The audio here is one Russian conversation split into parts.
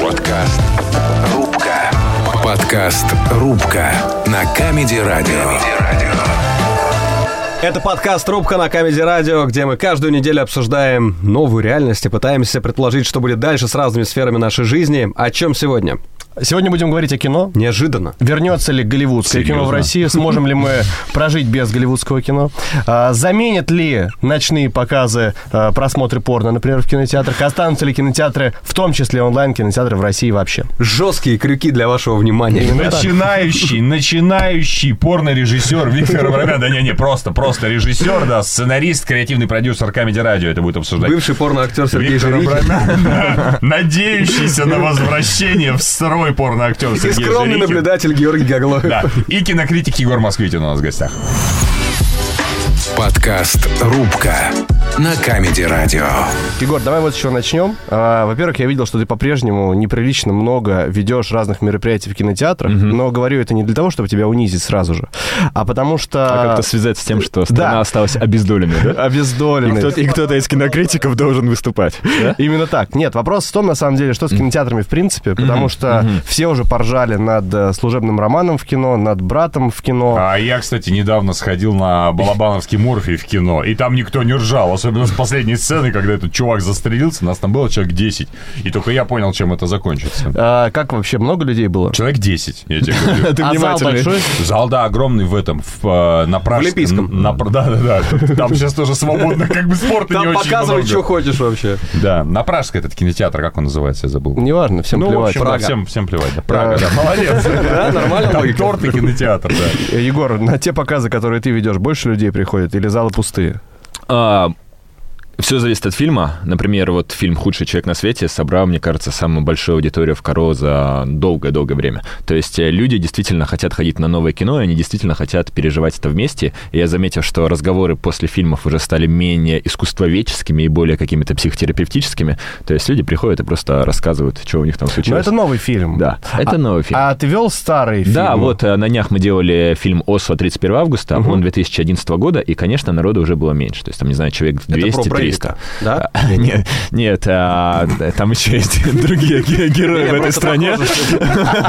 Подкаст «Рубка». Подкаст «Рубка» на Comedy Радио. Это подкаст «Рубка» на Comedy Радио, где мы каждую неделю обсуждаем новую реальность и пытаемся предположить, что будет дальше с разными сферами нашей жизни. О чем сегодня? Сегодня будем говорить о кино. Неожиданно. Вернется ли голливудское кино в Серьезно? Россию? Сможем ли мы прожить без голливудского кино? А, заменят ли ночные показы а, просмотры порно, например, в кинотеатрах? Останутся ли кинотеатры, в том числе онлайн-кинотеатры в России вообще? Жесткие крюки для вашего внимания. Начинающий, начинающий порно-режиссер Виктор Абрамян. Да не-не, просто, просто режиссер, да, сценарист, креативный продюсер Comedy Радио это будет обсуждать. Бывший порно-актер Сергей Виктор надеющийся на возвращение в строй порно-актер И Сергей скромный Жирихин. наблюдатель Георгий Гаглоев. Да, и кинокритик Егор Москвитин у нас в гостях. Подкаст «Рубка» на Comedy Радио. Егор, давай вот еще начнем. А, Во-первых, я видел, что ты по-прежнему неприлично много ведешь разных мероприятий в кинотеатрах, но говорю это не для того, чтобы тебя унизить сразу же, а потому что... А как-то связать с тем, что страна Да. осталась обездоленной, да? И Обездоленный. кто-то, и кто-то из кинокритиков должен выступать. да? Именно так. Нет, вопрос в том, на самом деле, что с кинотеатрами в принципе, потому что все уже поржали над э, служебным романом в кино, над братом в кино. А я, кстати, недавно сходил на Балабановский Морфий в кино, и там никто не ржал, особенно с последней сцены, когда этот чувак застрелился, нас там было человек 10, и только я понял, чем это закончится. А, как вообще, много людей было? Человек 10, я тебе говорю. Ты А зал внимательный. большой? Зал, да, огромный в этом, в, э, на. Олимпийском. Да, да, да. Там сейчас тоже свободно, как бы спорта не очень показывай, что хочешь вообще. Да, на Пражской этот кинотеатр, как он называется, я забыл. Неважно, всем Ну, плевать. Прага. всем, всем плевать. Да. Прага, да, молодец. Да, нормально Там торт и кинотеатр, да. Егор, на те показы, которые ты ведешь, больше людей приходит или залы пустые? Все зависит от фильма. Например, вот фильм «Худший человек на свете» собрал, мне кажется, самую большую аудиторию в Каро за долгое-долгое время. То есть э, люди действительно хотят ходить на новое кино, и они действительно хотят переживать это вместе. И я заметил, что разговоры после фильмов уже стали менее искусствоведческими и более какими-то психотерапевтическими. То есть люди приходят и просто рассказывают, что у них там случилось. Но это новый фильм. Да, а это а, новый фильм. А ты вел старый фильм? Да, вот э, на днях мы делали фильм «Осло» 31 августа, угу. он 2011 года, и, конечно, народу уже было меньше. То есть там, не знаю, человек 200 террориста. Да? Нет, нет а, там еще есть другие герои в этой стране.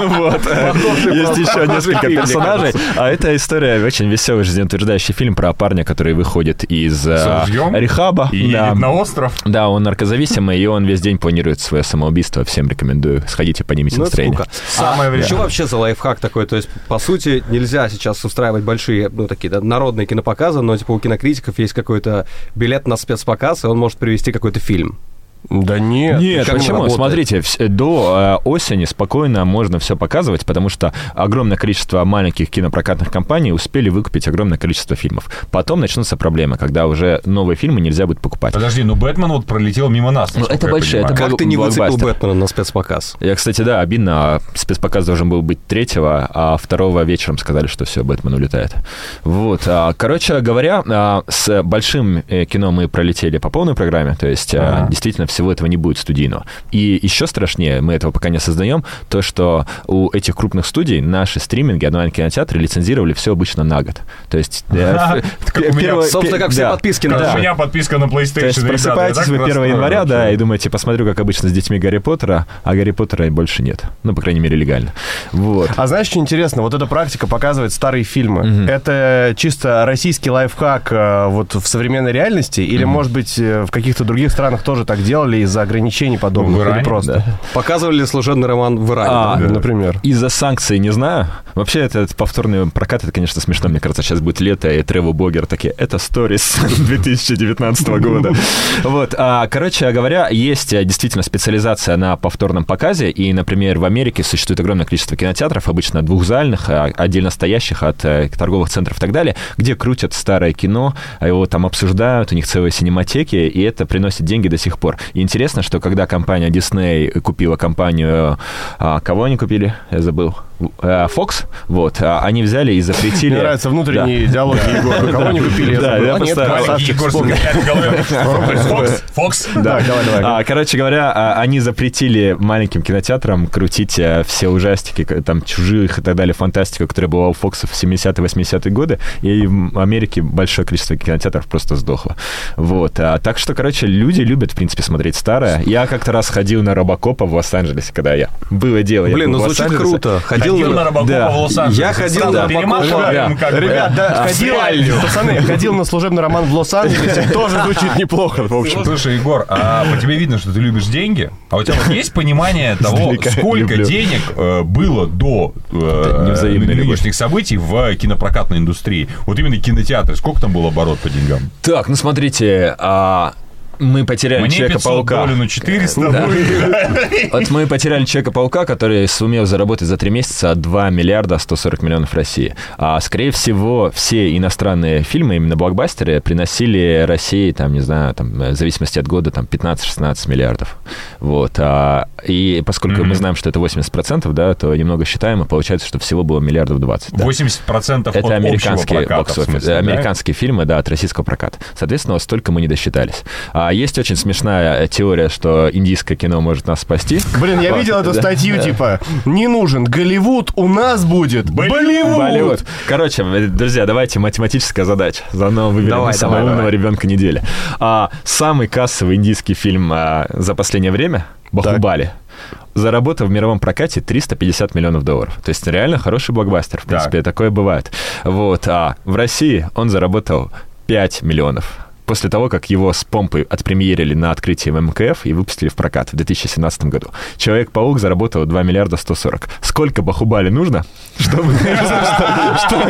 Вот. Есть еще несколько персонажей. А это история, очень веселый, жизнеутверждающий фильм про парня, который выходит из а, рехаба. И на остров. Да, он наркозависимый, и он весь день планирует свое самоубийство. Всем рекомендую. Сходите, поднимите ну, настроение. А, Самое время. Что вообще за лайфхак такой? То есть, по сути, нельзя сейчас устраивать большие, ну, такие народные кинопоказы, но, типа, у кинокритиков есть какой-то билет на спецпоказ и он может привести какой-то фильм. Да нет. Нет, почему? работает? Смотрите, до э, осени спокойно можно все показывать, потому что огромное количество маленьких кинопрокатных компаний успели выкупить огромное количество фильмов. Потом начнутся проблемы, когда уже новые фильмы нельзя будет покупать. Подожди, ну Бэтмен вот пролетел мимо нас. Ну, это большое, это Как ты не выцепил. Бэтмена на спецпоказ? Я, кстати, да, обидно. а Спецпоказ должен был быть третьего, а второго вечером сказали, что все, Бэтмен улетает. Вот. а, Короче говоря, а, с большим э, кино мы пролетели по полной программе, то есть а, Ага. действительно всего этого не будет студийного. И еще страшнее, мы этого пока не создаем, то, что у этих крупных студий наши стриминги, онлайн-кинотеатры лицензировали все обычно на год. То есть... э, Собственно, как все подписки У меня подписка на PlayStation. Просыпаетесь вы 1 расстроен января, да, и думаете, посмотрю, как обычно, с детьми Гарри Поттера, а Гарри Поттера больше нет. Ну, по крайней мере, легально. Вот. А знаешь, что интересно? Вот эта практика показывает старые фильмы. Мгм. Это чисто российский лайфхак э, вот в современной реальности? Или, может быть, э, в каких-то других странах тоже так делали из-за ограничений подобных? В Или Иране? просто? Да. Показывали ли служебный роман в Иране? А, например? Например. Из-за санкций не знаю. Вообще, это повторный прокат, это, конечно, смешно. Мне кажется, сейчас будет лето, и тревел-блогер такие, это сторис 2019 года. Вот. а, Короче говоря, есть э, действительно специализация на повторном показе, и, например, в Америке существует огромное количество кинотеатров, обычно двухзальных, а, отдельно стоящих от э, торговых центров и так далее, где крутят старое кино, а его там обсуждают, у них целые синематеки, и это приносит деньги до сих пор. И интересно, что когда компания Disney купила компанию... а, кого они купили? Я забыл. Э, Fox, вот, а они взяли и запретили... Мне нравятся внутренние диалоги Егора. Кого не купили? Да, я красавчик, Егор. Фокс, Фокс. Да, давай, давай. А, короче говоря, а, они запретили маленьким кинотеатрам крутить а, все ужастики, там, чужих и так далее, фантастику, которая была у Фокса в 70-е, 80-е годы, и в Америке большое количество кинотеатров просто сдохло. Вот. Так что, короче, люди любят, в принципе, смотреть старое. Я как-то раз ходил на Робокопа в Лос-Анджелесе, когда я... Было дело, Блин, ну звучит круто. Ходил Ходил на. Робокопа Да. в Лос-Анджелесе. Я ходил на Робокопа. бы. Ребят, да, А, ходил, пацаны, ходил на служебный роман в Лос-Анджелесе, тоже звучит неплохо, в общем. Слушай, Егор, а по тебе видно, что ты любишь деньги? А у тебя вот есть понимание того, сколько люблю. денег э, было до э, нынешних событий в кинопрокатной индустрии? Вот именно кинотеатры, сколько там был оборот по деньгам? Так, ну смотрите, а, мы потеряли Мне 500 Человека-паука. долю на 400. Да. Вот мы потеряли Человека-паука, который сумел заработать за три месяца 2 миллиарда 140 миллионов России. А, скорее всего, все иностранные фильмы, именно блокбастеры, приносили России, там, не знаю, там, в зависимости от года, там, 15-16 миллиардов. Вот. А, и поскольку мы знаем, что это 80%, да, то немного считаем, и получается, что всего было миллиардов 20. да. 80% от Это общего американские, проката, бокс-офис, смысле, да? американские фильмы, да, от российского проката. Соответственно, вот столько мы не досчитались. А есть очень смешная теория, что индийское кино может нас спасти. Блин, я видел эту статью, типа, не нужен Голливуд, у нас будет Болливуд. Болливуд. Короче, э, друзья, давайте математическая задача. Заодно выберем самого умного ребенка недели. А, самый кассовый индийский фильм а, за последнее время «Бахубали». Заработал в мировом прокате 350 миллионов долларов. То есть реально хороший блокбастер. В принципе, такое бывает. Вот. А в России он заработал 5 миллионов. После того, как его с помпой отпремьерили на открытии в МКФ и выпустили в прокат в 2017 году. Человек-паук заработал 2 миллиарда 140. Сколько Бахубали нужно, чтобы,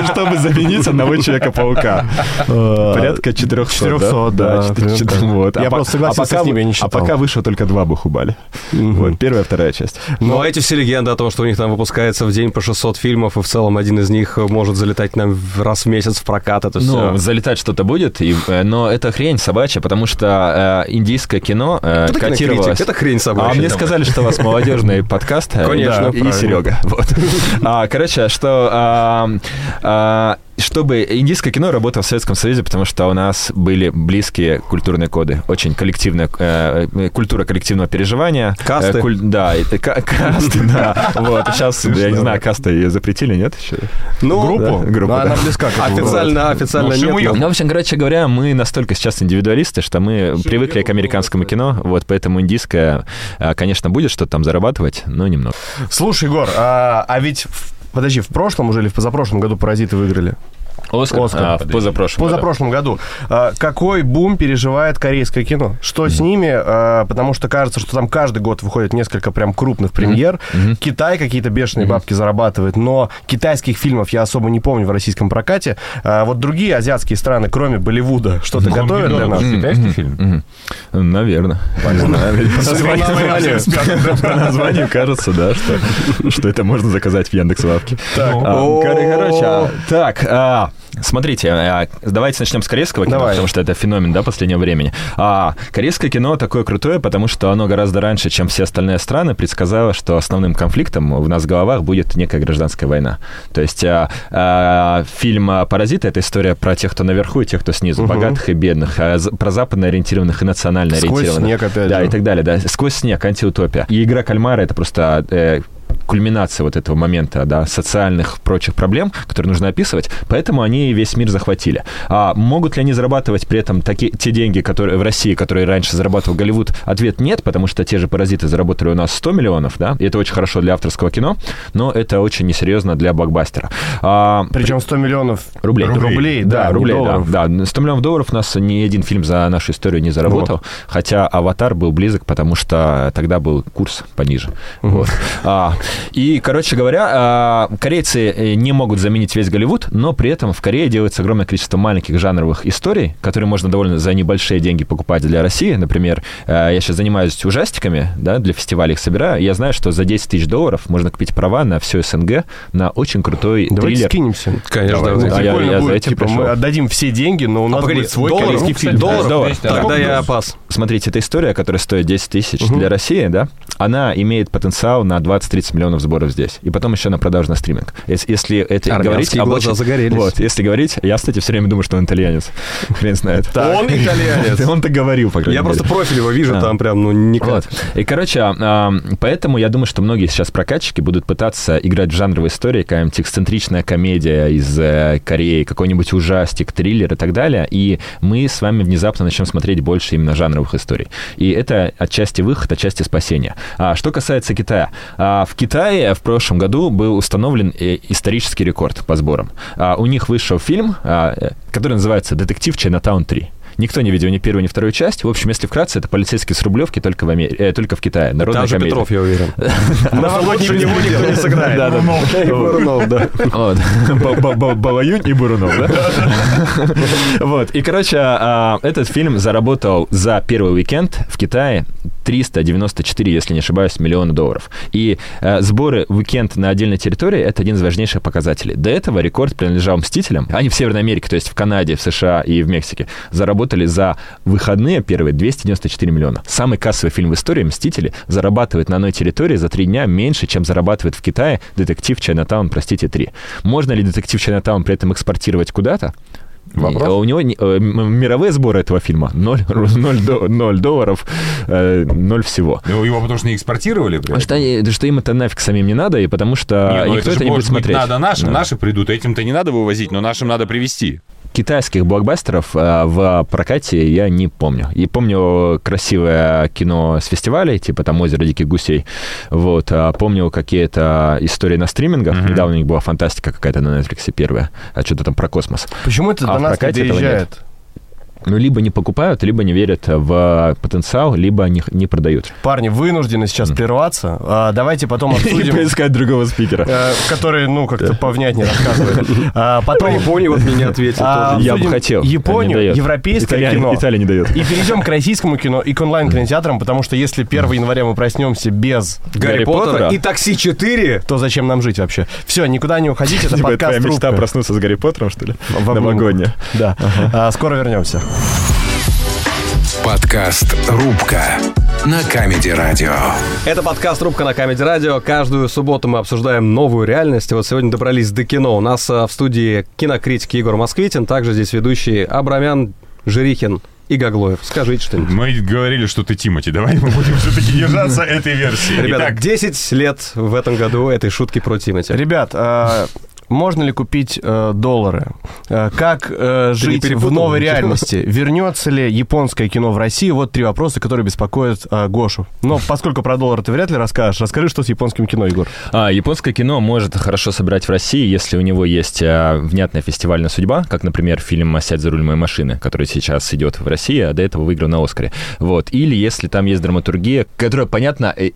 чтобы, заменить одного Человека-паука? Порядка 400. 400, да, вот. Я просто согласился пока с ним, вы- я не А считал. пока вышло только два Бахубали. Вот, первая, вторая часть. Ну, а эти все легенды о том, что у них там выпускается в день по 600 фильмов, и в целом один из них может залетать нам в- раз в месяц в прокат, это Ну, все. залетать что-то будет, э, но это хрень собачья, потому что э, индийское кино э, Кто кинокритик? Это хрень собачья. А мне сказали, что у вас молодежный подкаст. э, Конечно, да, и Серега. Вот. А, короче, что а, а, чтобы индийское кино работало в Советском Союзе, потому что у нас были близкие культурные коды, очень коллективная э, э, культура коллективного переживания. Касты. Э, куль- да, и- ка- касты, да. Вот, сейчас, я не знаю, касты ее запретили, нет еще? Ну, группу, Но да. она близка к официально, официально Ну, нет. Ну, в общем, короче говоря, мы настолько сейчас индивидуалисты, что мы привыкли к американскому кино, вот поэтому индийское, а, конечно, будет что-то там зарабатывать, но немного. Слушай, Егор, а, а ведь, в- подожди, в прошлом уже или в позапрошлом году «Паразиты» выиграли? Оскар, Оскар. а, в позапрошлом. Позапрошлом году. А, Какой бум переживает корейское кино? Что с ними? А, Потому что кажется, что там каждый год выходит несколько прям крупных премьер. Китай какие-то бешеные бабки зарабатывает, но китайских фильмов я особо не помню в российском прокате. А Вот другие азиатские страны, кроме Болливуда, что-то готовят для нас? Китайский фильм? Наверное. По названию- По названию кажется, да, что, что это можно заказать в Яндекс.Лавке. А, короче, а, так, а, смотрите, а, давайте начнем с корейского кино, Давай. потому что это феномен, да, последнего времени. А, корейское кино такое крутое, потому что оно гораздо раньше, чем все остальные страны, предсказало, что основным конфликтом в нас в головах будет некая гражданская война. То есть а, а, фильм «Паразиты» — это история про тех, кто наверху, и тех, кто снизу, богатых и бедных, а, про западно ориентированных и национально Сквозь ориентированных. снег, опять Да, же. и так далее, да. Сквозь снег, антиутопия. И игра кальмара это просто э, кульминация вот этого момента, да, социальных прочих проблем, которые нужно описывать, поэтому они весь мир захватили. А могут ли они зарабатывать при этом такие, те деньги, которые в России, которые раньше зарабатывал Голливуд? Ответ нет, потому что те же «Паразиты» заработали у нас 100 миллионов, да, и это очень хорошо для авторского кино, но это очень несерьезно для блокбастера. А, Причем 100 миллионов Рублей. рублей, да, Да, не рублей, да, долларов. да. 100 миллионов долларов у нас ни один фильм за нашу историю не заработал, хотя «Аватар» был близок, потому что тогда был курс пониже. Вот. А, и, короче говоря, а, корейцы э, не могут заменить весь Голливуд, но при этом в Корее делается огромное количество маленьких жанровых историй, которые можно довольно за небольшие деньги покупать для России. Например, э, я сейчас занимаюсь ужастиками, да, для фестиваля их собираю. Я знаю, что за 10 тысяч долларов можно купить права на все СНГ на очень крутой Давайте триллер. скинемся. Конечно, Давай. давайте. А я- я за этим типа, мы пришел. отдадим все деньги, но у нас погоди, будет свой долларов? корейский фильм. Доллар. Да. Тогда я пас. Смотрите, эта история, которая стоит 10 тысяч для России, да, она имеет потенциал на 20-30 30 миллионов сборов здесь. И потом еще на продажу на стриминг. Если, если это говорить... Армянские глаза загорелись. Вот, если говорить... Я, кстати, все время думаю, что он итальянец. Хрен знает. Он итальянец. Он так говорил, по крайней Я просто профиль его вижу, А. там прям, ну, никак. Вот. И, короче, а, а, поэтому я думаю, что многие сейчас прокатчики будут пытаться играть в жанровые истории, какая-нибудь эксцентричная комедия из э, Кореи, какой-нибудь ужастик, триллер и так далее, и мы с вами внезапно начнем смотреть больше именно жанровых историй. И это отчасти выход, отчасти спасение. А что касается Китая. А, в Китае в прошлом году был установлен э, исторический рекорд по сборам. А, у них вышел фильм, а, э, который называется «Детектив Чайнатаун 3». Никто не видел ни первую, ни вторую часть. В общем, если вкратце, это полицейский с Рублевки только в, Амер- э, только в Китае. Народная Там же комедия. Петров, я уверен. Новогодний него никто не сыграет. Да, да. И Бурунов, да. Балаюнь и Бурунов, да? Вот. И, короче, а, этот фильм заработал за первый уикенд в Китае 394, если не ошибаюсь, миллиона долларов. И э, сборы уикенд на отдельной территории — это один из важнейших показателей. До этого рекорд принадлежал «Мстителям». Они в Северной Америке, то есть в Канаде, в США и в Мексике, заработали за выходные первые 294 миллиона. Самый кассовый фильм в истории «Мстители» зарабатывает на одной территории за три дня меньше, чем зарабатывает в Китае детектив Чайнатаун, простите, 3. Можно ли детектив Чайнатаун при этом экспортировать куда-то? Вопрос. Не, У него не- э, мировые сборы этого фильма 0, долларов, э, 0 всего. Ну, его потому что не экспортировали. Потому что, они- да что им это нафиг самим не надо, и потому что Не, ну никто это, это, же не будет смотреть. надо нашим, Да. наши придут, этим-то не надо вывозить, но нашим надо привезти. Китайских блокбастеров э, в прокате я не помню. И помню красивое кино с фестивалей, типа там «Озеро диких гусей». Вот. А помню какие-то истории на стримингах. Мгм. Недавно у них была фантастика какая-то на Netflix первая. А что-то там про космос. Почему это А до нас не доезжает? Ну, либо не покупают, либо не верят в потенциал, либо не, не продают. Парни, вынуждены сейчас прерваться. А, давайте потом обсудим... поискать другого спикера. э, Который, ну, как-то повнятнее рассказывает. А, Про Потом Японию вот мне не ответил а, тоже. Я бы хотел. Они Японию, европейское Италия, кино. Италия не дает. И перейдем к российскому кино и к онлайн-кинотеатрам, потому что если 1 января мы проснемся без, Гарри Гарри Поттера Поттера. и «Такси 4». то зачем нам жить вообще? Все, никуда не уходите, это Типа, подкаст твоя мечта проснуться с Гарри Поттером, что ли? Новогодняя. Да. А, Скоро вернемся. Подкаст «Рубка» на Comedy Радио. Это подкаст «Рубка» на Comedy Радио. Каждую субботу мы обсуждаем новую реальность. И вот сегодня добрались до кино. У нас а, в студии кинокритик Егор Москвитин, также здесь ведущие Абрамян, Жирихин и Гаглоев. Скажите что-нибудь. Мы говорили, что ты Тимати. Давай мы будем все-таки держаться этой версии. Ребята, Итак, 10 лет в этом году этой шутки про Тимати. Ребят, а, можно ли купить э, доллары? Э, как э, жить в новой реальности? Вернется ли японское кино в Россию? Вот три вопроса, которые беспокоят э, Гошу. Но поскольку про доллары ты вряд ли расскажешь, расскажи, что с японским кино, Егор. А, японское кино может хорошо собрать в России, если у него есть а, внятная фестивальная судьба, как, например, фильм «Сядь за руль моей машины», который сейчас идет в России, а до этого выиграл на Оскаре. Вот. Или если там есть драматургия, которая, понятно, э,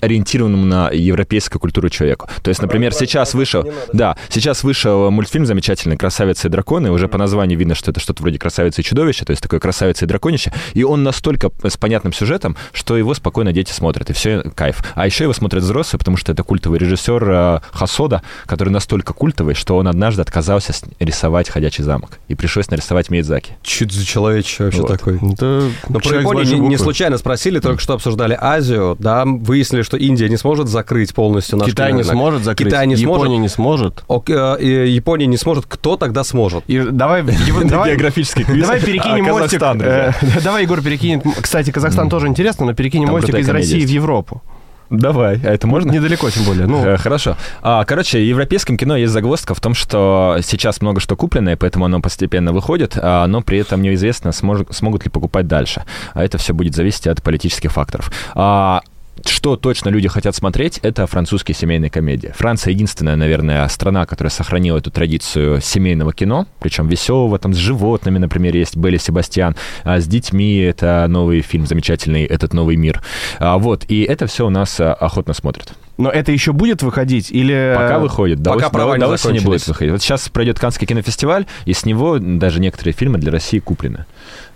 ориентированному на европейскую культуру человеку. То есть, например, сейчас вышел, да, сейчас вышел мультфильм замечательный «Красавица и драконы», уже по названию видно, что это что-то вроде «Красавица и чудовище», то есть такое «Красавица и драконище», и он настолько с понятным сюжетом, что его спокойно дети смотрят, и все кайф. А еще его смотрят взрослые, потому что это культовый режиссер э, Хасода, который настолько культовый, что он однажды отказался рисовать «Ходячий замок», и пришлось нарисовать Миядзаки. Чуть за человече вообще Вот. такой. Это Но про Японию не, не случайно спросили, только что обсуждали Азию, да, выяснили, что Индия не сможет закрыть полностью наш Китай не рынок. сможет закрыть, Китай не Япония сможет. не сможет. Ок, э, Япония не сможет, кто тогда сможет? И давай, давай, Географический давай перекинем А, мостик. Э, давай, Егор, перекинет. Кстати, Казахстан тоже интересно, но перекинем мостик из России есть. в Европу. Давай, а это можно? Недалеко, тем более. Ну, Э, Хорошо. А, короче, в европейском кино есть загвоздка в том, что сейчас много что куплено, и поэтому оно постепенно выходит, а, но при этом неизвестно, смож- смогут ли покупать дальше. А это все будет зависеть от политических факторов. А, что точно люди хотят смотреть, это французские семейные комедии. Франция единственная, наверное, страна, которая сохранила эту традицию семейного кино, причем веселого, там с животными, например, есть Белли Себастьян, а с детьми это новый фильм замечательный «Этот новый мир». А, вот, и это все у нас а, охотно смотрят. но это еще будет выходить? Или... Пока выходит. До, пока права до- осени будет выходить. Вот сейчас пройдет Каннский кинофестиваль, и с него даже некоторые фильмы для России куплены.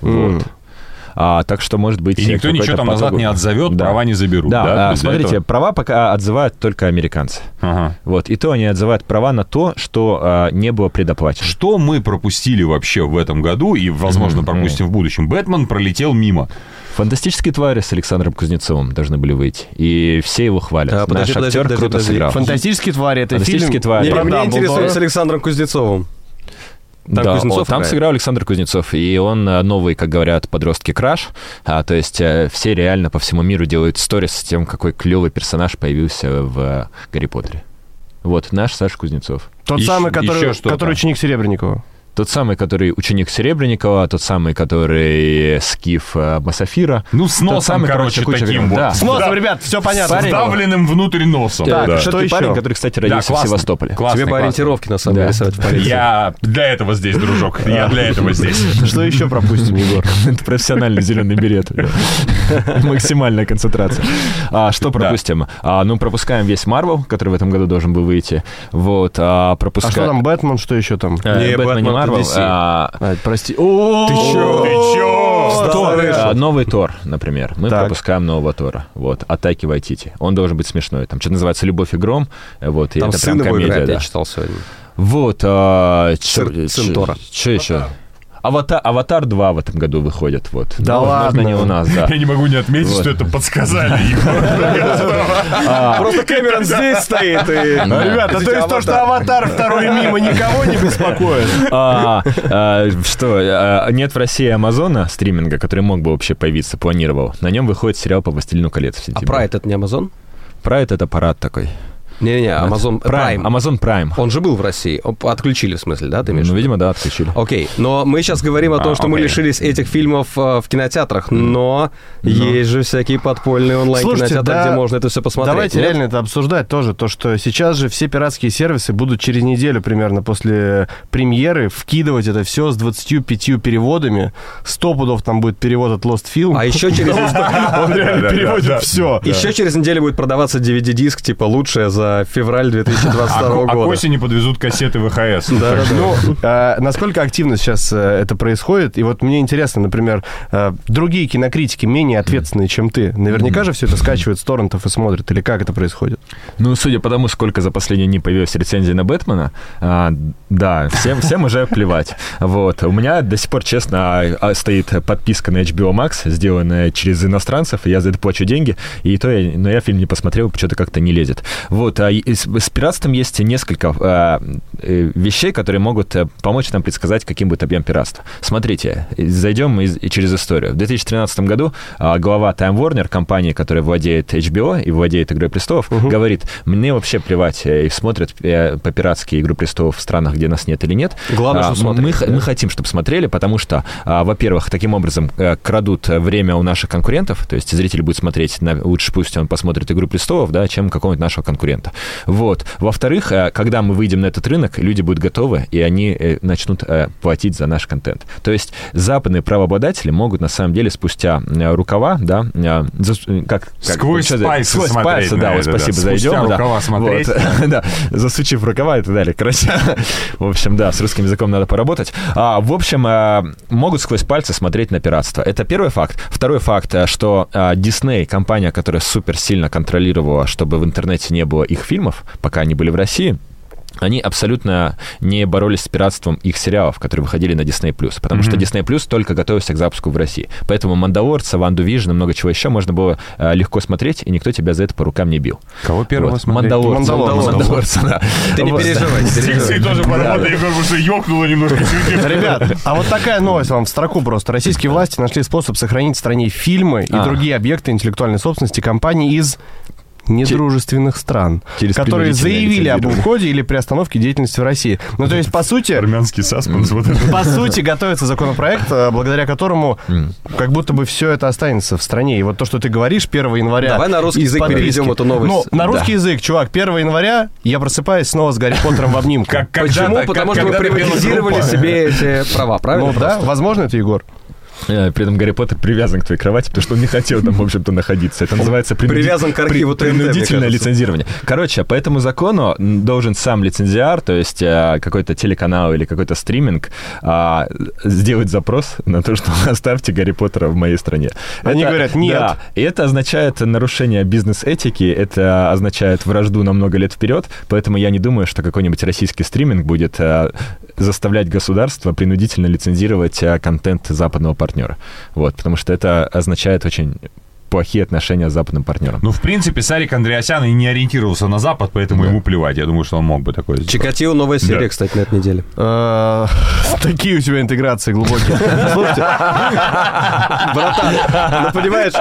Вот. А, так что, может быть... И никто ничего там назад не отзовет, Да. права не заберут. Да, Да, а, смотрите, этого- права пока отзывают только американцы. Ага. Вот, и то они отзывают права на то, что а, не было предоплачено. Что мы пропустили вообще в этом году и, возможно, пропустим в будущем? Бэтмен пролетел мимо. Фантастические твари с Александром Кузнецовым должны были выйти. И все его хвалят. А, подожди, Наш подожди, актер подожди, круто подожди. сыграл. Фантастические твари, это Фантастические фильм. твари. Не, про меня интересует с Александром Кузнецовым. Там да, Кузнецов о, там играет? сыграл Александр Кузнецов, и он э, новый, как говорят подростки, краш. А, то есть э, все реально по всему миру делают сторис с тем, какой клевый персонаж появился в э, Гарри Поттере. Вот наш Саша Кузнецов. Тот Еще- самый, который, еще который ученик Серебренникова. Тот самый, который ученик Серебренникова, тот самый, который скиф э, Басафира. Ну, с носом, самый, короче, короче, таким вот. да. С носом, Да. ребят, все понятно. Парень. Вдавленным внутрь носом. Так, да. что Тот еще? парень, который, кстати, родился классно. в Севастополе. Классный, Тебе по классный. ориентировке, на самом Да. деле, рисовать в полиции. Я для этого здесь, дружок. Я для этого здесь. Что еще пропустим, Егор? Это профессиональный зеленый берет. Максимальная концентрация. А, что пропустим? А, ну, пропускаем весь Марвел, который в этом году должен был выйти. Вот, а, А пропускаем... что там, Бэтмен, что еще там? Э, Не, Бэтмен DC. а, А, прости. О, Ты чё? Ты чё? Тор, а, Новый Тор, например. Мы Так. пропускаем нового Тора. Вот, Атаки Вайтити. Он должен быть смешной. Там что-то называется «Любовь и гром». Вот, и Там это сын прям его комедия, играет, да. я читал сегодня. Вот. а, Сын- чё- сын чё- Тора. Что еще? Аватар, Аватар 2 в этом году выходит, вот. Да возможно, ладно. не у нас, да. Я не могу не отметить, Вот. что это подсказали. А, Просто Кэмерон здесь стоит и... Ребята, то есть то, что «Аватар» второй мимо никого не беспокоит. А, а, что, а, нет в России Амазона стриминга, который мог бы вообще появиться, планировал. На нем выходит сериал по «Властелину колец» в А сентябре. Prime это не Амазон? Прайд — это аппарат такой. Не-не-не, Амазон Prime. Prime. Amazon Prime. Он же был в России. Отключили, в смысле, да, ты имеешь? в Ну, видимо, да, отключили. Окей, но мы сейчас говорим о том, А, что мы лишились этих фильмов э, в кинотеатрах, но есть же всякие подпольные онлайн-кинотеатры, да, где можно это все посмотреть. Давайте нет? реально это обсуждать тоже, то, что сейчас же все пиратские сервисы будут через неделю примерно после премьеры вкидывать это все с 25 переводами. Сто пудов там будет перевод от Lost Film. А еще через, Он реально да, переводит все. еще через неделю будет продаваться DVD-диск, типа лучшее за февраль 2022 А к года. осени подвезут кассеты ВХС. Да, да, да. Ну, э, насколько активно сейчас э, это происходит? И вот мне интересно, например, э, другие кинокритики менее ответственные, чем ты. Наверняка же все это скачивают с торрентов и смотрят. Или как это происходит? Ну, судя по тому, сколько за последние дни появилось рецензий на Бэтмена, а, да, всем, всем уже плевать. Вот. У меня до сих пор, честно, а, а, стоит подписка на HBO Max, сделанная через иностранцев, и я за это плачу деньги, и то я, но я фильм не посмотрел, что-то как-то не лезет. Вот. А и с, пиратством есть несколько а, э, вещей, которые могут э, помочь нам предсказать, каким будет объем пиратства. Смотрите, зайдем из- через историю. В 2013 году а, глава Time Warner, компании, которая владеет HBO и владеет «Игрой престолов», говорит, мне вообще плевать, э, и смотрят по-пиратски «Игру престолов» в странах, где нас нет или нет. Главное, А, что смотрели, мы, да? мы хотим, чтобы смотрели, потому что, а, во-первых, таким образом крадут время у наших конкурентов, то есть зритель будет смотреть, на, лучше пусть он посмотрит «Игру престолов», да, чем какого-нибудь нашего конкурента. Вот. Во-вторых, э, когда мы выйдем на этот рынок, люди будут готовы, и они э, начнут э, платить за наш контент. То есть западные правообладатели могут, на самом деле, спустя рукава, да, как, как- Сквозь пальцы сквозь смотреть пальцы, да, вот это, да. спасибо, Спустя зайдем, да. рукава смотреть. Вот. да, засучив рукава и так далее. Короче, в общем, да, с русским языком надо поработать. А, в общем, а, могут сквозь пальцы смотреть на пиратство. Это первый факт. Второй факт, что а, Disney, компания, которая супер сильно контролировала, чтобы в интернете не было их фильмов, пока они были в России, они абсолютно не боролись с пиратством их сериалов, которые выходили на Disney+. Потому что Disney только готовился к запуску в России. Поэтому «Мандалорца», «Ванду Vision» и много чего еще можно было э, легко смотреть, и никто тебя за это по рукам не бил. Кого первого Вот. смотреть? Мандалорца. Мандалорца. Мандалорца, да. Ты не переживай, тоже Егор, потому что ёкнуло немножко. Ребят, а вот такая новость вам в строку просто. Российские власти нашли способ сохранить в стране фильмы и А. другие объекты интеллектуальной собственности компаний из недружественных стран, Через которые заявили об уходе или приостановке деятельности в России. Ну, то есть, по сути, Армянский саспенс, вот по сути, готовится законопроект, э, благодаря которому как будто бы все это останется в стране. И вот то, что ты говоришь, 1 января... Давай на русский язык переведем эту новость. Ну, на русский язык, чувак, 1 января я просыпаюсь снова с Гарри Поттером в обнимку. Почему? Потому что пела приватизировали себе эти права, правильно? Ну, да, возможно это, Егор? Э, При этом Гарри Поттер привязан к твоей кровати, потому что он не хотел там, в общем-то, находиться. Это называется принуди- Привязан к архиву ТНТ, принудительное лицензирование. Короче, по этому закону должен сам лицензиар, то есть э, какой-то телеканал или какой-то стриминг, а, сделать запрос на то, что оставьте Гарри Поттера в моей стране. Они говорят, «Нет». Да, и это означает нарушение бизнес-этики, это означает вражду на много лет вперед, поэтому я не думаю, что какой-нибудь российский стриминг будет э, заставлять государство принудительно лицензировать э, контент западного партнера. Вот, потому что это означает очень плохие отношения с западным партнером. Ну, в принципе, Сарик Андреасян и не ориентировался на Запад, поэтому ему плевать. Я думаю, что он мог бы такое сделать. Чикатило новая серия, Да. кстати, на этой неделе. Э, Такие у тебя интеграции глубокие. Слушайте, Братан, ну понимаешь,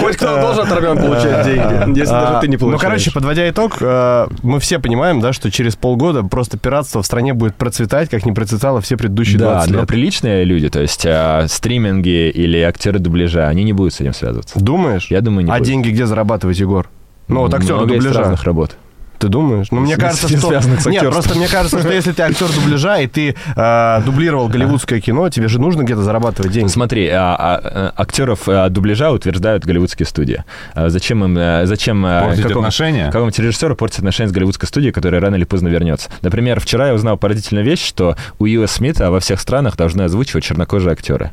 хоть кто должен от Армян получать деньги, если а, даже ты не Ну, получаешь. короче, подводя итог, э, мы все понимаем, да, что через полгода просто пиратство в стране будет процветать, как не процветало все предыдущие Да, 20 но лет. приличные люди, то есть э, стриминги или актеры дубляжа, они не будут с этим связываться. Думаешь? Я думаю, не А будут. деньги где зарабатывать, Егор? Ну, вот актер дубляжа. разных работ. Ты думаешь? Ну, мне кажется, что... Нет, просто мне кажется, что если ты актер дубляжа, и ты э, дублировал голливудское кино, тебе же нужно где-то зарабатывать деньги. Смотри, а, а, а, актеров а, дубляжа утверждают голливудские студии. А зачем им, а, зачем а, Портить какому- отношения? какому-нибудь режиссеру портить отношения с голливудской студией, которая рано или поздно вернется? Например, вчера я узнал поразительную вещь, что Уилла Смита во всех странах должны озвучивать чернокожие актеры.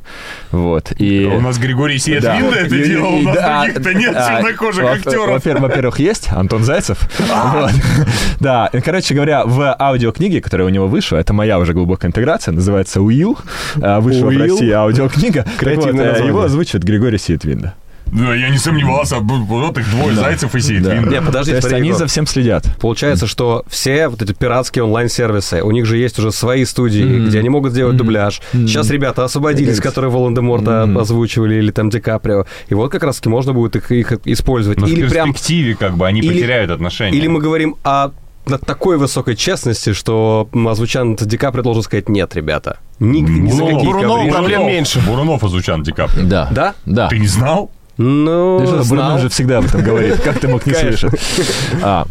Вот. И... У нас Григорий Сиетвинда это И- и- делал, у нас да, других-то нет а, чернокожих актеров. Во-первых, во-первых, есть Антон Зайцев. Вот. Да, короче говоря, в аудиокниге, которая у него вышла, это моя уже глубокая интеграция, называется «Уилл», а, вышла в. России аудиокнига. Креативное э. Его озвучивает Григорий Сиетвинда. Да, я не сомневался, б- вот их двое, Зайцев и Сиетвинда. Не, То подождите, есть они за всем следят. Получается, что все вот эти пиратские онлайн-сервисы, у них же есть уже свои студии, где они могут сделать дубляж. Сейчас ребята освободились, которые Волан-де-Морта Мгм. озвучивали, или там Ди Каприо. И вот как раз-таки можно будет их, их использовать. Но в или прям... перспективе как бы они Или- потеряют отношения. Или мы говорим о на такой высокой честности, что м, озвучан Ди Каприо должен сказать «нет, ребята». Ни, ни за Бурунов, какие Бурунов ковришки». проблем меньше. Бурунов озвучан Ди Каприо. Да. Да? Да. Ты не знал? Ну, Ты что, знал. Же всегда об этом говорит. Как ты мог не слышать? А,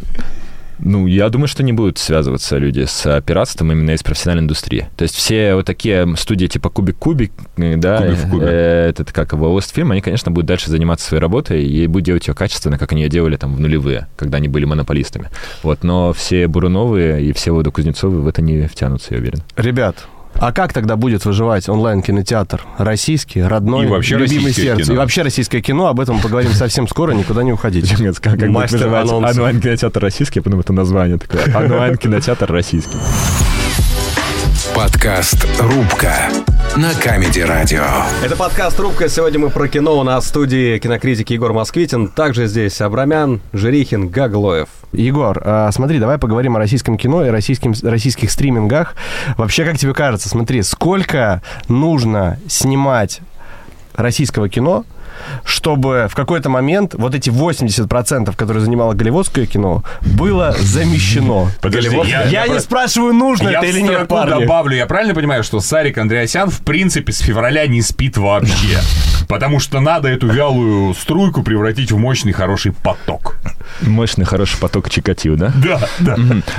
ну, я думаю, что не будут связываться люди с а, пиратством именно из профессиональной индустрии. То есть все вот такие студии типа Кубик-Кубик, э, да, Кубик в кубе. э, этот как его Film, они, конечно, будут дальше заниматься своей работой и будут делать ее качественно, как они ее делали там в нулевые, когда они были монополистами. Вот, но все Буруновы и все Водокузнецовы в это не втянутся, я уверен. Ребят, а как тогда будет выживать онлайн-кинотеатр? Российский, родной, И вообще любимый сердце. кино. И вообще российское кино. Об этом мы поговорим совсем скоро, никуда не уходите. Как, как будет анонсов. онлайн-кинотеатр российский, я потом это название такое. Онлайн-кинотеатр российский. Подкаст «Рубка» на Камеди Радио. Это подкаст «Трубка». Сегодня мы про кино. У нас в студии кинокритики Егор Москвитин. Также здесь Абрамян, Жирихин, Гаглоев. Егор, а, смотри, давай поговорим о российском кино и российским, российских стримингах. Вообще, как тебе кажется, смотри, сколько нужно снимать российского кино, чтобы в какой-то момент вот эти 80%, которые занимало голливудское кино, было замещено. Подожди, Голливуд- я- я, я не спрашиваю, нужно Я это в или нет, парни. добавлю, я правильно понимаю, что Сарик Андреасян в принципе с февраля не спит вообще? Потому что надо эту вялую струйку превратить в мощный хороший поток. Мощный, хороший поток Чикатил, да? Да, да.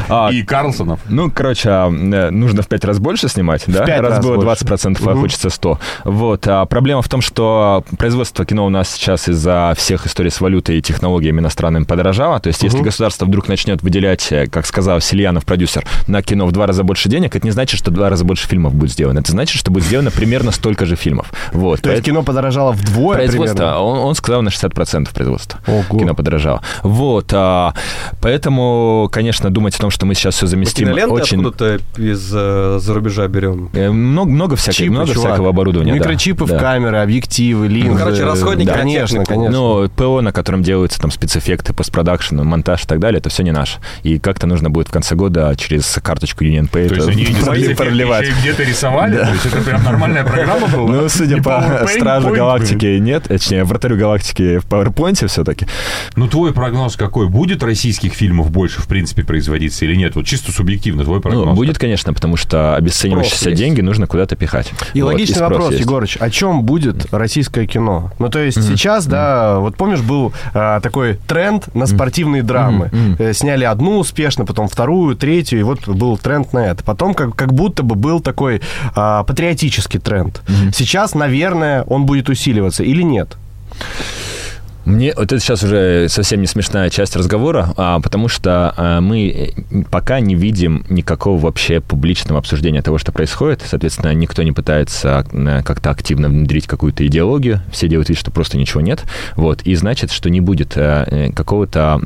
А, И Карлсонов. Ну, короче, а, э, нужно в пять раз больше снимать, да? пять раз было больше. 20%, а Мгм. хочется 100. Вот. А проблема в том, что производство кино у нас сейчас из-за всех историй с валютой и технологиями иностранными подорожало. То есть, если государство вдруг начнет выделять, э, как сказал Сильянов, продюсер, на кино в два раза больше денег, это не значит, что в два раза больше фильмов будет сделано. Это значит, что будет сделано примерно столько же фильмов. Вот. То есть кино подорожало вдвое Производство, он, он сказал на 60% производства. Ого. Кино подорожало. Вот. а, поэтому, конечно, думать о том, что мы сейчас все заместим, Киноленты очень... откуда-то из э, за рубежа берем. Э, Много, много, всяких, Чипы, много чувак. всякого оборудования. да. Микрочипы в Да. камеры, объективы, линзы. короче, расходники Да, Конечно, конечно. Ну, ПО, на котором делаются там спецэффекты, постпродакшн, монтаж и так далее, это все не наше. И как-то нужно будет в конце года через карточку UnionPay То есть это они где-то рисовали? То есть это прям нормальная программа была? Ну, судя по Стражу Галактики, нет. Точнее, Вратарю Галактики в PowerPoint все-таки. Ну, твой прогноз какой? Будет российских фильмов больше, в принципе, производиться или нет? Вот чисто субъективно твой прогноз. Ну, будет, конечно, потому что обесценивающиеся деньги нужно куда-то пихать. И Вот, логичный вопрос, есть. Егорыч, о чем будет российское кино? Ну, Ну, то есть сейчас, да, вот помнишь, был а, такой тренд на спортивные драмы. Э, Сняли одну успешно, потом вторую, третью, и вот был тренд на это. Потом как, как будто бы был такой а, патриотический тренд. Сейчас, наверное, он будет усиливаться или нет? Мне вот это сейчас уже совсем не смешная часть разговора, а, потому что а, мы пока не видим никакого вообще публичного обсуждения того, что происходит. Соответственно, никто не пытается а, как-то активно внедрить какую-то идеологию. Все делают вид, что просто ничего нет. Вот. И значит, что не будет а, э, какого-то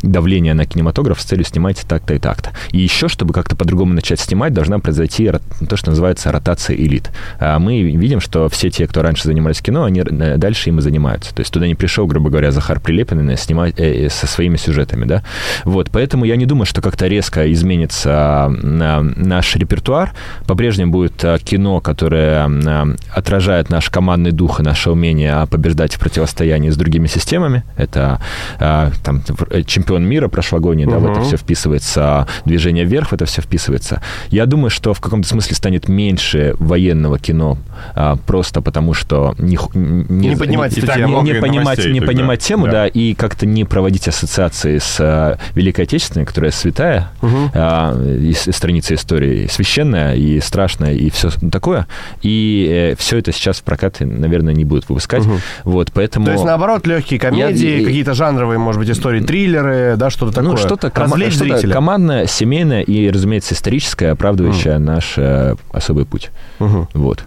давления на кинематограф с целью снимать так-то и так-то. И еще, чтобы как-то по-другому начать снимать, должна произойти ро- то, что называется ротация элит. А, Мы видим, что все те, кто раньше занимались кино, они э, дальше им и занимаются. То есть туда не пришел, грубо говоря, Захар Прилепин снимать э, э, со своими сюжетами, да. Вот, поэтому я не думаю, что как-то резко изменится а, наш репертуар. По-прежнему будет а, кино, которое а, отражает наш командный дух и наше умение а, побеждать в противостоянии с другими системами. Это а, там в- чемпион мира прошлогодний, да, в это все вписывается, движение вверх в это все вписывается. Я думаю, что в каком-то смысле станет меньше военного кино, а, просто потому что не, х- Не поднимать не, не- не понимать, новостей не понимать тему, Да. да, и как-то не проводить ассоциации с э, Великой Отечественной, которая святая, а, и с- страница истории священная и страшная, и все такое. И все это сейчас в прокат, наверное, не будут выпускать. Вот, поэтому... То есть, наоборот, легкие комедии, Я- какие-то жанровые, может быть, истории, триллеры, да, что-то такое. Ну, что-то, что-то зрителя. командное, семейное и, разумеется, историческое, оправдывающее наш э, особый путь. Мгм. Вот.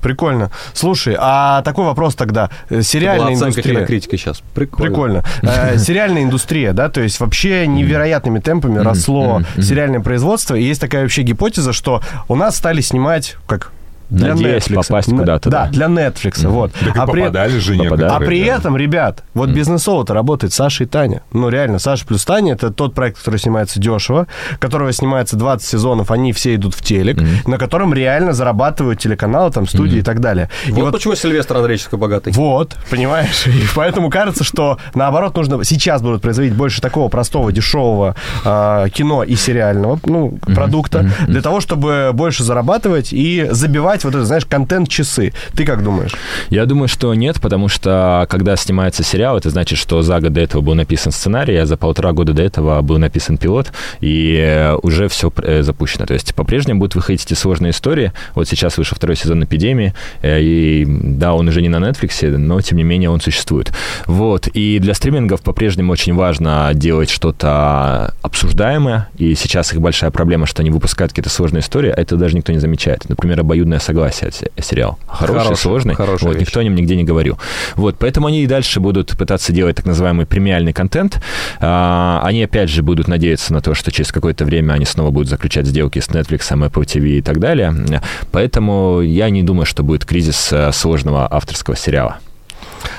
Прикольно. Слушай, а такой вопрос тогда. Э, Это Сериальная индустрия. кинокритики сейчас. Прикольно. Прикольно. Э, Сериальная индустрия, да, то есть вообще невероятными темпами росло сериальное производство. И есть такая вообще гипотеза, что у нас стали снимать как для Надеясь Netflix. попасть куда-то, Да, да. для Netflix, вот. Так и А при- попадали же попадали. некоторые. А при да. этом, ребят, вот бизнесово-то работает Саша и Таня. Ну, реально, Саша плюс Таня – это тот проект, который снимается дешево, которого снимается 20 сезонов, они все идут в телек, на котором реально зарабатывают телеканалы, там, студии и так далее. И Вот, почему Сильвестр Андреевич такой богатый. вот, понимаешь? И поэтому кажется, что наоборот нужно сейчас будут производить больше такого простого, дешевого а, кино и сериального ну, продукта для того, чтобы больше зарабатывать и забивать вот это, знаешь, контент-часы. Ты как думаешь? Я думаю, что нет, потому что когда снимается сериал, это значит, что за год до этого был написан сценарий, а за полтора года до этого был написан пилот, и э, уже все запущено. То есть по-прежнему будут выходить эти сложные истории. Вот сейчас вышел второй сезон «Эпидемии», э, и да, он уже не на Netflix, но тем не менее он существует. Вот. И для стримингов по-прежнему очень важно делать что-то обсуждаемое, и сейчас их большая проблема, что они выпускают какие-то сложные истории, а это даже никто не замечает. Например, «Обоюдное согласие» се- сериал. Хороший, Хороший, сложный. хорошая вот, вещь. никто о нем нигде не говорил. Вот, поэтому они и дальше будут пытаться делать так называемый премиальный контент. А, они, опять же, будут надеяться на то, что через какое-то время они снова будут заключать сделки с Netflix, Apple TV и так далее. Поэтому я не думаю, что будет кризис э, сложного авторского сериала.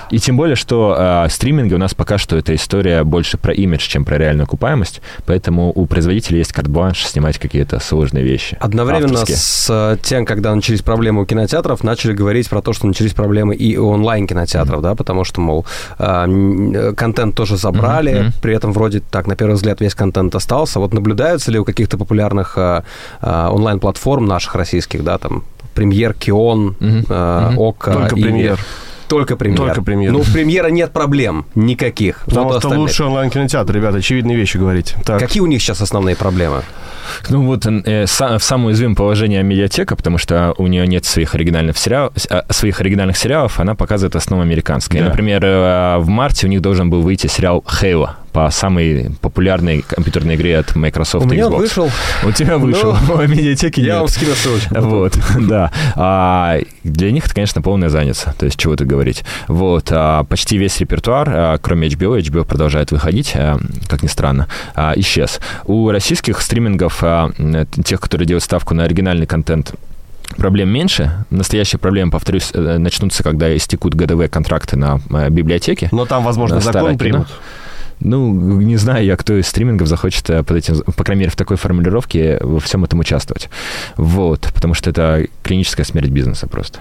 И тем более, что э, стриминги у нас пока что эта история больше про имидж, чем про реальную окупаемость, поэтому у производителей есть карт-бланш снимать какие-то сложные вещи. Одновременно авторские. с э, тем, когда начались проблемы у кинотеатров, начали говорить про то, что начались проблемы и у онлайн-кинотеатров, да, потому что, мол, э, э, контент тоже забрали, мгм. при этом вроде так, на первый взгляд, весь контент остался. Вот наблюдаются ли у каких-то популярных э, э, онлайн-платформ наших российских, да, там, Премьер, Кион, Мгм, э. ОККО Только и- премьер. Только премьер. Только «Премьер». Ну, премьера нет проблем никаких. Потому Вот что остальных. лучший онлайн-кинотеатр, ребята, очевидные вещи говорить. Так. Какие у них сейчас основные проблемы? Ну вот э, са- в самое уязвимое положение медиатека, потому что у нее нет своих оригинальных сериалов, а, своих оригинальных сериалов, она показывает в основном американские. Да. Например, э, в марте у них должен был выйти сериал Halo по самой популярной компьютерной игре от Microsoft У меня Xbox. вышел. У тебя вышел, Ну, в медиатеке Я нет. вам скину ссылочку. Вот, да. А для них это, конечно, полная задница. То есть, чего тут говорить. Вот, а, почти весь репертуар, а, кроме HBO, HBO продолжает выходить, а, как ни странно, а, исчез. У российских стримингов, а, тех, которые делают ставку на оригинальный контент, Проблем меньше. Настоящие проблемы, повторюсь, э, начнутся, когда истекут годовые контракты на э, библиотеке. Но там, возможно, Да, закон старое кино. примут. Ну, не знаю я, кто из стримингов захочет э, под этим, по крайней мере, в такой формулировке во всем этом участвовать. Вот, потому что это клиническая смерть бизнеса просто.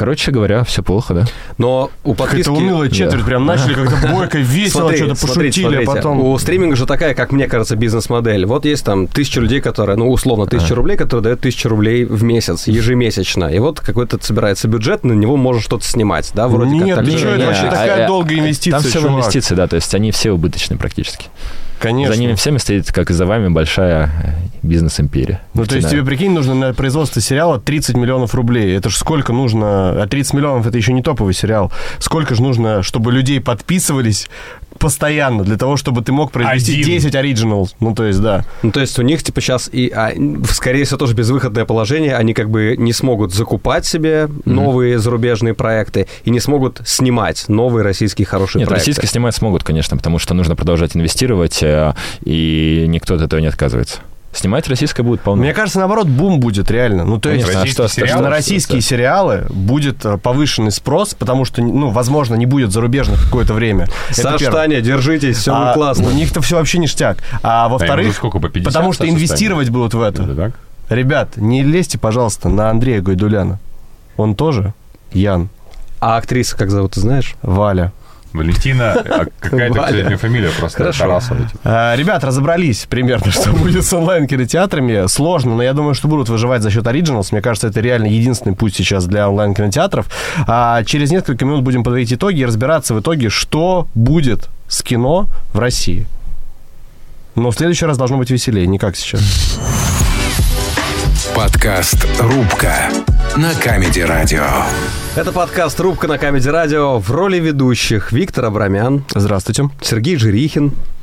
А, короче говоря, все плохо, да? Но у подписки... Какая-то унылая четверть, прям начали как-то бойко, весело, Смотри, что-то смотрите, пошутили, а потом... У стриминга же такая, как мне кажется, бизнес-модель. Вот есть там тысяча людей, которые, ну, условно, тысяча рублей, которые дают тысячу рублей в месяц, ежемесячно. И вот какой-то собирается бюджет, на него можно что-то снимать, да, вроде Нет, как чё, это вообще а, такая а, долгая инвестиция, Там все чувак. инвестиции, да, то есть они все убыточны практически. Конечно. За ними всеми стоит, как и за вами, большая э, бизнес-империя. Ну, то есть тебе, прикинь, нужно на производство сериала 30 миллионов рублей. Это же сколько нужно... А 30 миллионов — это еще не топовый сериал. Сколько же нужно, чтобы людей подписывались постоянно для того, чтобы ты мог произвести Один. 10 оригиналов? Ну, то есть, да. Ну, то есть у них, типа, сейчас и, а, скорее всего, тоже безвыходное положение. Они как бы не смогут закупать себе новые зарубежные проекты и не смогут снимать новые российские хорошие Нет, проекты. российские снимать смогут, конечно, потому что нужно продолжать инвестировать, э, и никто от этого не отказывается. Снимать российское будет полно. Мне кажется, наоборот, бум будет реально. Ну, то есть... Конечно, а российские что- сериалы? что- на российские сериалы будет э, повышенный спрос, потому что, ну, возможно, не будет зарубежных какое-то время. Саш. Таня, держитесь, все А классно. У них-то все вообще ништяк. А во-вторых, сколько, по 50, потому что Саша, инвестировать станет? будут в это. Это так? Ребят, не лезьте, пожалуйста, на Андрея Гайдуляна. Он тоже Ян, А актриса как зовут, ты знаешь? Валя. Валентина, а какая-то, кстати, фамилия просто Хорошо. Тарасова. типа. А, Ребят, разобрались примерно, что будет с онлайн-кинотеатрами. Сложно, но я думаю, что будут выживать за счет оригиналс. Мне кажется, это реально единственный путь сейчас для онлайн-кинотеатров. А через несколько минут будем подводить итоги и разбираться в итоге, что будет с кино в России. Но в следующий раз должно быть веселее, не как сейчас. Подкаст «Рубка» на Comedy Радио. Это подкаст «Рубка» на Comedy Радио. В роли ведущих Виктор Абрамян, Здравствуйте. Сергей Жирихин,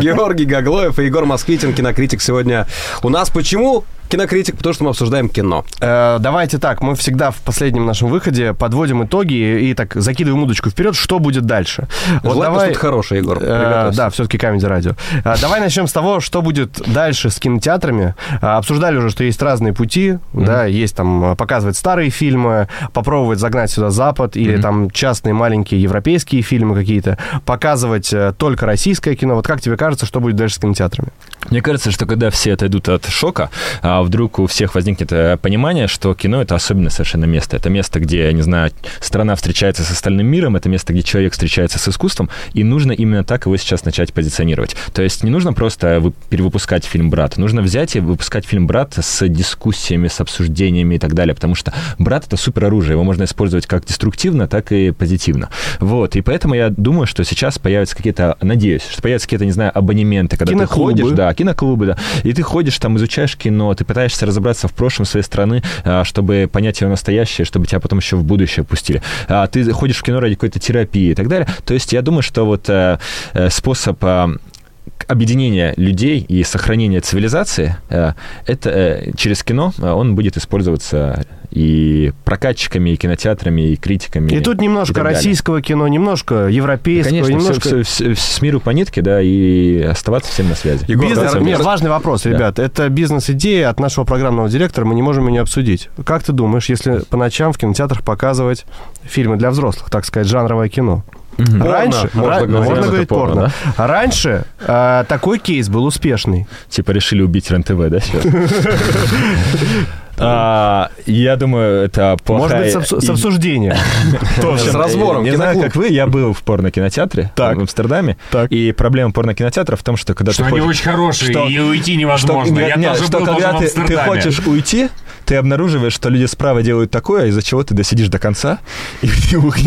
Георгий Гаглоев и Егор Москвитин, кинокритик сегодня у нас. Почему кинокритик? Потому что мы обсуждаем кино. Э, давайте так, мы всегда в последнем нашем выходе подводим итоги и, и так закидываем удочку вперед, что будет дальше. Желательно что-то хорошее, Егор. Э, да, все-таки Comedy Радио. Э, Давай начнем с того, что будет дальше с кинотеатрами. Э, Обсуждали уже, что есть разные пути, да, есть там э, показывать старые фильмы, попробовать загнать сюда Запад или там частные маленькие европейские фильмы какие-то, показывать э, только российское кино. Вот как тебе кажется, что будет дальше с кинотеатрами? Мне кажется, что когда все отойдут от шока, а вдруг у всех возникнет э, понимание, что кино — это особенное совершенно место. Это место, где, я не знаю, страна встречается с остальным миром, это место, где человек встречается с искусством, и нужно именно так его сейчас начать позиционировать. То есть не нужно просто вы- перевыпускать фильм «Брат», нужно взять и выпускать фильм «Брат» с дискуссиями, с обсуждениями и так далее, потому что «Брат» — это супероружие, его можно использовать как деструктивно, так и позитивно. Вот, и поэтому я думаю, что сейчас появятся какие-то, надеюсь, что появятся какие-то, не знаю, абонементы, когда Киноклубы. ты ходишь, да, киноклубы, да, и ты ходишь там, изучаешь кино, ты пытаешься разобраться в прошлом своей страны, а, чтобы понять ее настоящее, чтобы тебя потом еще в будущее пустили. А, Ты ходишь в кино ради какой-то терапии и так далее. То есть я думаю, что вот э, э, способ объединения людей и сохранения цивилизации, э, это э, через кино э, он будет использоваться и прокатчиками, и кинотеатрами, и критиками. И тут немножко и российского кино, немножко европейского, Конечно, немножко... всё- всё- всё- с миру по нитке, да, и оставаться всем на связи. Егор, Бизнес, нет, да. важный вопрос, Да. ребят. Это бизнес-идея от нашего программного директора, мы не можем ее не обсудить. Как ты думаешь, если по ночам в кинотеатрах показывать фильмы для взрослых, так сказать, жанровое кино? Мгм. Раньше, можно ра- можно говорить порно, порно. А раньше э, такой кейс был успешный. Типа решили убить РЕН-ТВ, да, сейчас? А, Я думаю, это Может плохая... быть, с, с обсуждением. С разбором. Не знаю, как вы, я был в порно-кинотеатре Так. в Амстердаме. Так. И проблема порно-кинотеатра в том, что когда Что ты они хочешь- очень хорошие, что- и уйти что, невозможно. Я тоже что был когда в ты, хочешь уйти, ты обнаруживаешь, что люди справа делают такое, из-за чего ты досидишь до конца и,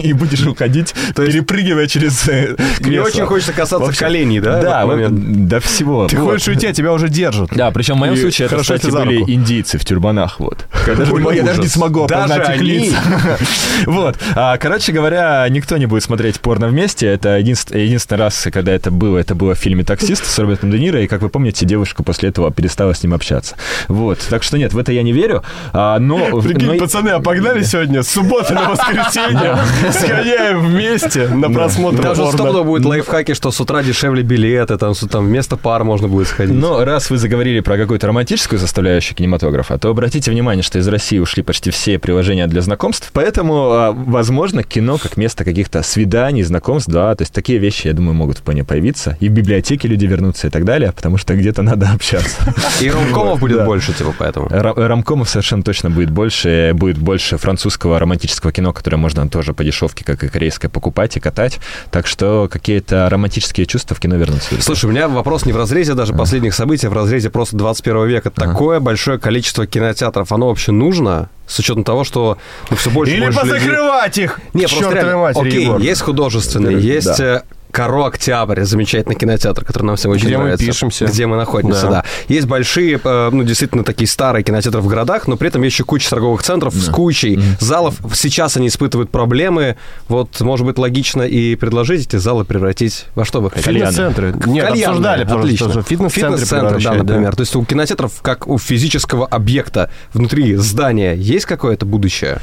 и будешь уходить, перепрыгивая через э, Мне кресло. очень хочется касаться В общем, коленей, да? Да, в этот момент? вот, до всего. Ты Вот. хочешь уйти, а тебя уже держат. Да, причем в моем И случае это, кстати, были индийцы в тюрбанах, вот. Я даже, Ой, я даже не смогу Даже опознать их лица. Вот. А, Короче говоря, никто не будет смотреть порно вместе. Это единственный, раз, когда это было, это было в фильме «Таксист» с Робертом Де Ниро, и, как вы помните, девушка после этого перестала с ним общаться. Вот. Так что нет, в это я не верю. А, но... Прикинь, пацаны, а погнали сегодня с субботы на воскресенье, сгоняем вместе на просмотр Там же порно. стопудово будет лайфхаки, что с утра дешевле билеты, там, с- там вместо пар можно будет сходить. Но раз вы заговорили про какую-то романтическую составляющую кинематографа, то обратите внимание, что из России ушли почти все приложения для знакомств, поэтому, а, возможно, кино как место каких-то свиданий, знакомств, да, то есть такие вещи, я думаю, могут вполне появиться. И в библиотеке люди вернутся и так далее, потому что где-то надо общаться. И ромкомов будет больше, типа, поэтому. Ра- Рамкомов совершенно точно будет больше, будет больше французского романтического кино, которое можно тоже по дешевке, как и корейское, покупать и катать. Так что какие-то романтические чувства в кино вернутся. Слушай, у меня вопрос не в разрезе даже последних событий, а в разрезе просто 21 века. Такое большое количество кинотеатров, оно вообще нужно? С учетом того, что ну, все больше и Или больше людей- позакрывать их! Не, просто реально, матери, окей, Егор. есть художественный, Да. есть э, Каро Октябрь, замечательный кинотеатр, который нам всем очень Где мы нравится. пишемся. Где мы находимся, Да. да. Есть большие, э, ну, действительно, такие старые кинотеатры в городах, но при этом есть еще куча торговых центров с кучей залов. Сейчас они испытывают проблемы. Вот, может быть, логично и предложить эти залы превратить во что вы хотите? Кальяны. Фитнес-центры. Нет, Кальянные, обсуждали, отлично. в фитнес-центры Фитнес-центр, да, например. То есть у кинотеатров, как у физического объекта внутри здания, есть какое-то будущее?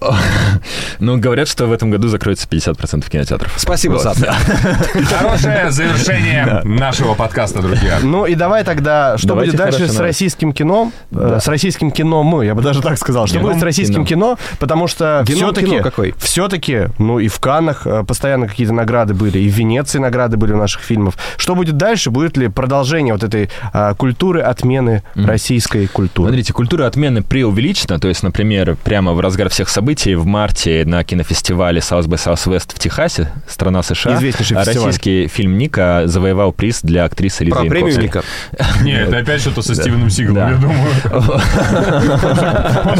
Ну, говорят, что в этом году закроется 50% кинотеатров. Спасибо, Вот. Сад. Хорошее завершение нашего подкаста, друзья. Ну и давай тогда, что Давайте будет дальше с российским кино? Э, С российским кино мы, я бы даже так сказал. Что будет с российским кино? Потому что все-таки... какой? Все-таки, ну и в Каннах э, постоянно какие-то награды были, и в Венеции награды были у наших фильмов. Что будет дальше? Будет ли продолжение вот этой а, культуры отмены российской культуры? Смотрите, культура отмены преувеличена. То есть, например, прямо в разгар всех событий в марте на кинофестивале South by Southwest в Техасе, страна США, Известнейший фестиваль. российский фильм «Ника» завоевал приз для актрисы Лизы Про премию. Ника. Нет, это опять что-то со Стивеном Сигалом, я думаю.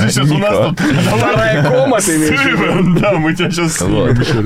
Сейчас у нас тут... Вторая кома, ты имеешь да, мы тебя сейчас.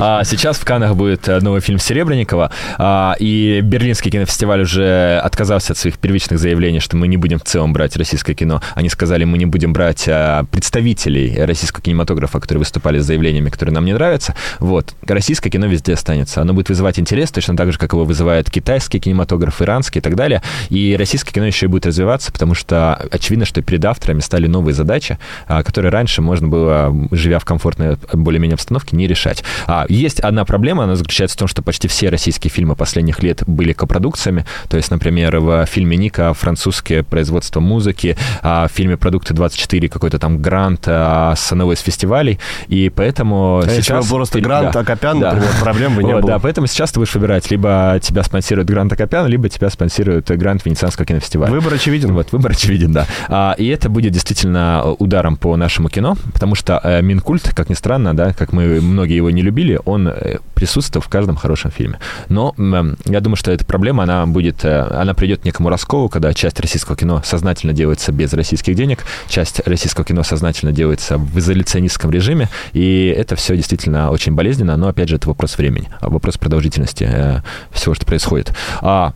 А сейчас в Каннах будет э, новый фильм Серебренникова, а, и Берлинский кинофестиваль уже отказался от своих первичных заявлений, что мы не будем в целом брать российское кино. Они сказали, мы не будем брать а, представителей российского кинематографа, которые выступали с заявлениями, которые нам не нравятся. Вот. Российское кино везде останется. Оно будет вызывать интерес точно так же, как его вызывает китайский кинематограф, иранский и так далее. И российское кино еще и будет развиваться, потому что очевидно, что перед авторами стали новые задачи, а, которые раньше можно было, живя в комфортной более-менее обстановке, не решать. А, есть одна проблема, она заключается в том, что почти все российские фильмы последних лет были копродукциями. То есть, например, в фильме Ника французское производство музыки, а в фильме «Продукты 24» какой-то там грант а, с одного из фестивалей. И поэтому А если сейчас... бы просто Грант да. Акопян, Да. например, проблем бы не Вот, было. Да, поэтому сейчас ты будешь выбирать, либо тебя спонсирует Грант Акопян, либо тебя спонсирует Грант Венецианского кинофестиваля. Выбор очевиден. Вот, выбор очевиден, да. А, и это будет действительно ударом по нашему кино, потому что э, Минкульт, как ни странно, да, как мы многие его не любили, он э, присутствует в каждом хорошем фильме. Но м, я думаю, что эта проблема, она будет, э, она придет к некому расколу, когда часть российского кино сознательно делается без российских денег, часть российского кино сознательно делается в изоляционистском режиме, и это все действительно очень болезненно, но, опять же, это вопрос времени, а вопрос продолжительности э, всего, что происходит. А,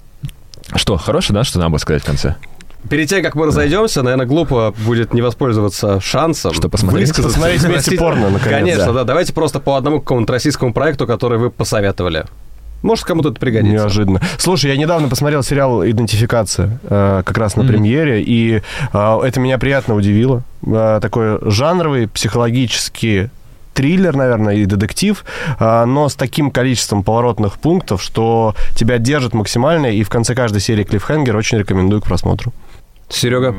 что, хорошее, да, что надо было сказать в конце? Перед тем, как мы разойдемся, наверное, глупо будет не воспользоваться шансом. Что посмотреть? Посмотреть вместе порно, наконец, Конечно, да. да. Давайте просто по одному какому-то российскому проекту, который вы посоветовали. Может, кому-то это пригодится. Неожиданно. Слушай, я недавно посмотрел сериал «Идентификация» э, как раз на премьере, и э, это меня приятно удивило. Э, такой жанровый, психологический триллер, наверное, и детектив, но с таким количеством поворотных пунктов, что тебя держит максимально, и в конце каждой серии клиффхенгер очень рекомендую к просмотру. Серега,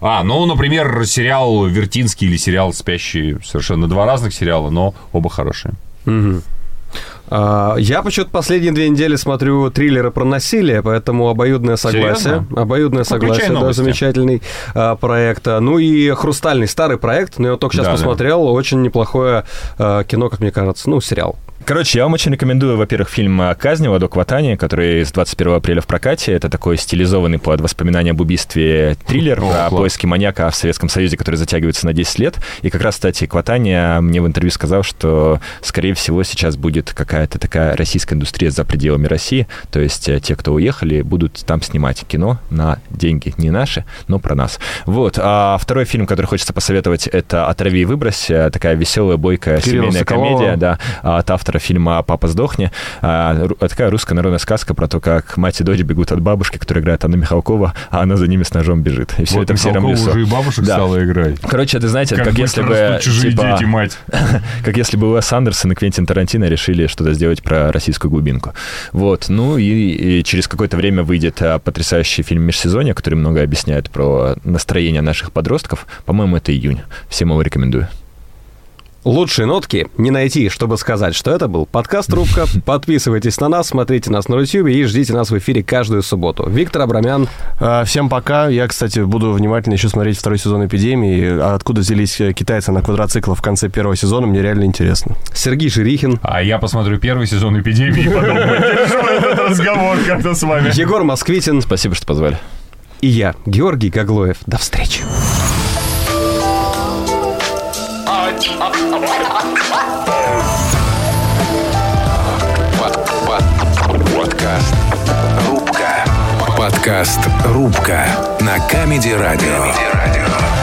А, ну, например, сериал «Вертинский» или сериал «Спящий». Совершенно два разных сериала, но оба хорошие. а, я почему-то последние две недели смотрю триллеры про насилие, поэтому обоюдное согласие. Серьезно? Обоюдное согласие, да, замечательный а, проект. А, Ну и хрустальный старый проект, но я только сейчас Да, да. посмотрел. Очень неплохое а, кино, как мне кажется. Ну, сериал. Короче, я вам очень рекомендую, во-первых, фильм а, «Казнева» до Кватани, который с 21 апреля в прокате. Это такой стилизованный под воспоминания об убийстве триллер О, про класс. поиски маньяка в Советском Союзе, который затягивается на 10 лет. И как раз, кстати, Кватани мне в интервью сказал, что, скорее всего, сейчас будет какая-то такая российская индустрия за пределами России. То есть э, те, кто уехали, будут там снимать кино на деньги не наши, но про нас. Вот. А второй фильм, который хочется посоветовать, это «Отрави и выбрось». Э, Такая веселая, бойкая Кирилла семейная Соколова. комедия, да, от автора автора фильма «Папа, сдохни». А, такая русская народная сказка про то, как мать и дочь бегут от бабушки, которая играет Анна Михалкова, а она за ними с ножом бежит. И все Вот это в сером лесу. уже и бабушек Да. стала играть. Короче, это, знаете, это как, если бы, чужие типа, дети, мать. как если бы Уэс Андерсон и Квентин Тарантино решили что-то сделать про российскую глубинку. Вот. Ну и, и через какое-то время выйдет а, потрясающий фильм «Межсезонье», который много объясняет про настроение наших подростков. По-моему, это июнь. Всем его рекомендую. Лучшие нотки не найти, чтобы сказать, что это был подкаст «Трубка». Подписывайтесь на нас, смотрите нас на YouTube и ждите нас в эфире каждую субботу. Виктор Абрамян, А, Всем пока. Я, кстати, буду внимательно еще смотреть второй сезон «Эпидемии». А откуда взялись э, китайцы на квадроциклах в конце первого сезона, мне реально интересно. Сергей Жирихин, А я посмотрю первый сезон «Эпидемии» и потом поддержу этот разговор как-то с вами. Егор Москвитин Спасибо, что позвали. и я, Георгий Гаглоев. До встречи. Подкаст «Рубка». Подкаст «Рубка» на Камеди Радио.